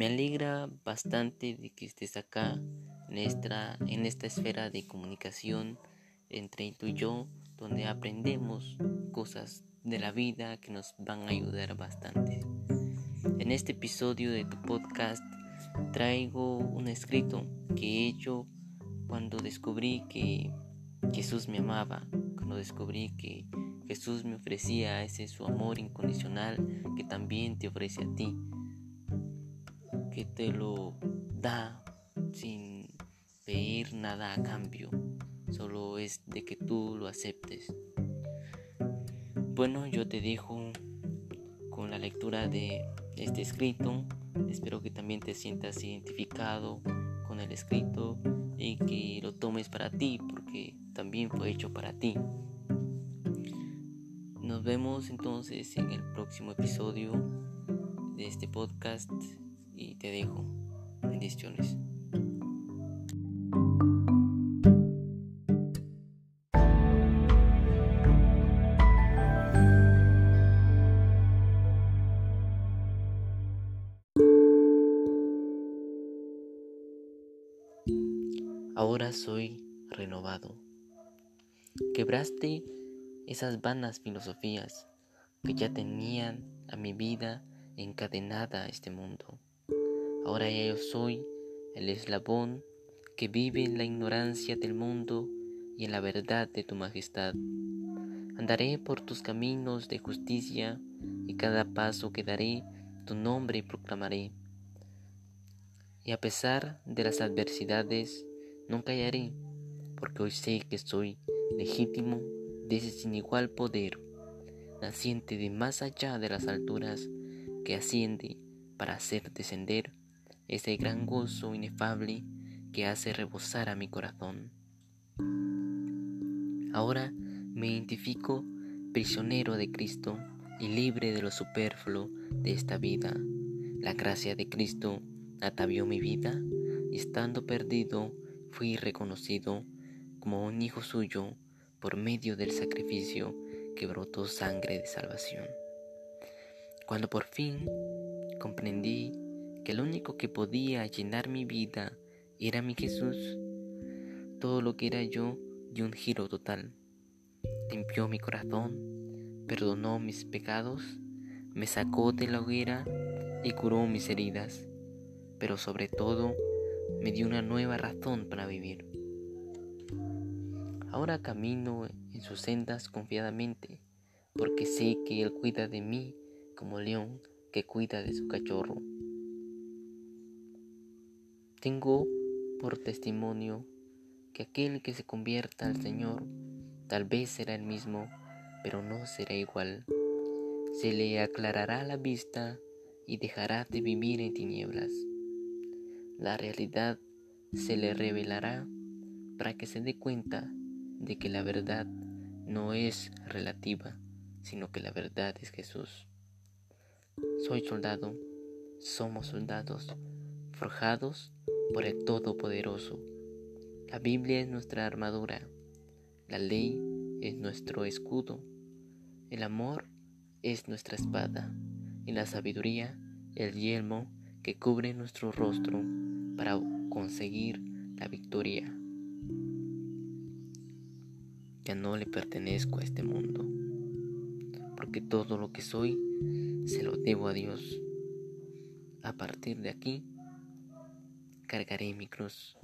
Me alegra bastante de que estés acá en esta, en esta esfera de comunicación entre tú y yo, donde aprendemos cosas de la vida que nos van a ayudar bastante. En este episodio de tu podcast traigo un escrito que he hecho cuando descubrí que Jesús me amaba, cuando descubrí que Jesús me ofrecía ese su amor incondicional que también te ofrece a ti, que te lo da sin pedir nada a cambio, solo es de que tú lo aceptes. Bueno, yo te dejo con la lectura de este escrito. Espero que también te sientas identificado con el escrito y que lo tomes para ti porque también fue hecho para ti. Nos vemos entonces en el próximo episodio de este podcast y te dejo. Bendiciones. Ahora soy renovado. Quebraste esas vanas filosofías que ya tenían a mi vida encadenada a este mundo. Ahora ya yo soy el eslabón que vive en la ignorancia del mundo y en la verdad de tu majestad. Andaré por tus caminos de justicia y cada paso que daré tu nombre proclamaré. Y a pesar de las adversidades, no callaré, porque hoy sé que soy legítimo de ese sin igual poder, naciente de más allá de las alturas, que asciende para hacer descender ese gran gozo inefable que hace rebosar a mi corazón. Ahora me identifico prisionero de Cristo y libre de lo superfluo de esta vida. La gracia de Cristo atavió mi vida y estando perdido fui reconocido como un hijo suyo por medio del sacrificio que brotó sangre de salvación. Cuando por fin comprendí que lo único que podía llenar mi vida era mi Jesús, todo lo que era yo dio un giro total. Limpió mi corazón, perdonó mis pecados, me sacó de la hoguera y curó mis heridas, pero sobre todo me dio una nueva razón para vivir. Ahora camino en sus sendas confiadamente, porque sé que Él cuida de mí como león que cuida de su cachorro. Tengo por testimonio que aquel que se convierta al Señor tal vez será el mismo, pero no será igual. Se le aclarará la vista y dejará de vivir en tinieblas la realidad se le revelará para que se dé cuenta de que la verdad no es relativa, sino que la verdad es Jesús. Soy soldado, somos soldados, forjados por el Todopoderoso. La Biblia es nuestra armadura, la ley es nuestro escudo, el amor es nuestra espada y la sabiduría el yelmo que cubre nuestro rostro para conseguir la victoria. Ya no le pertenezco a este mundo, porque todo lo que soy se lo debo a Dios. A partir de aquí, cargaré mi cruz.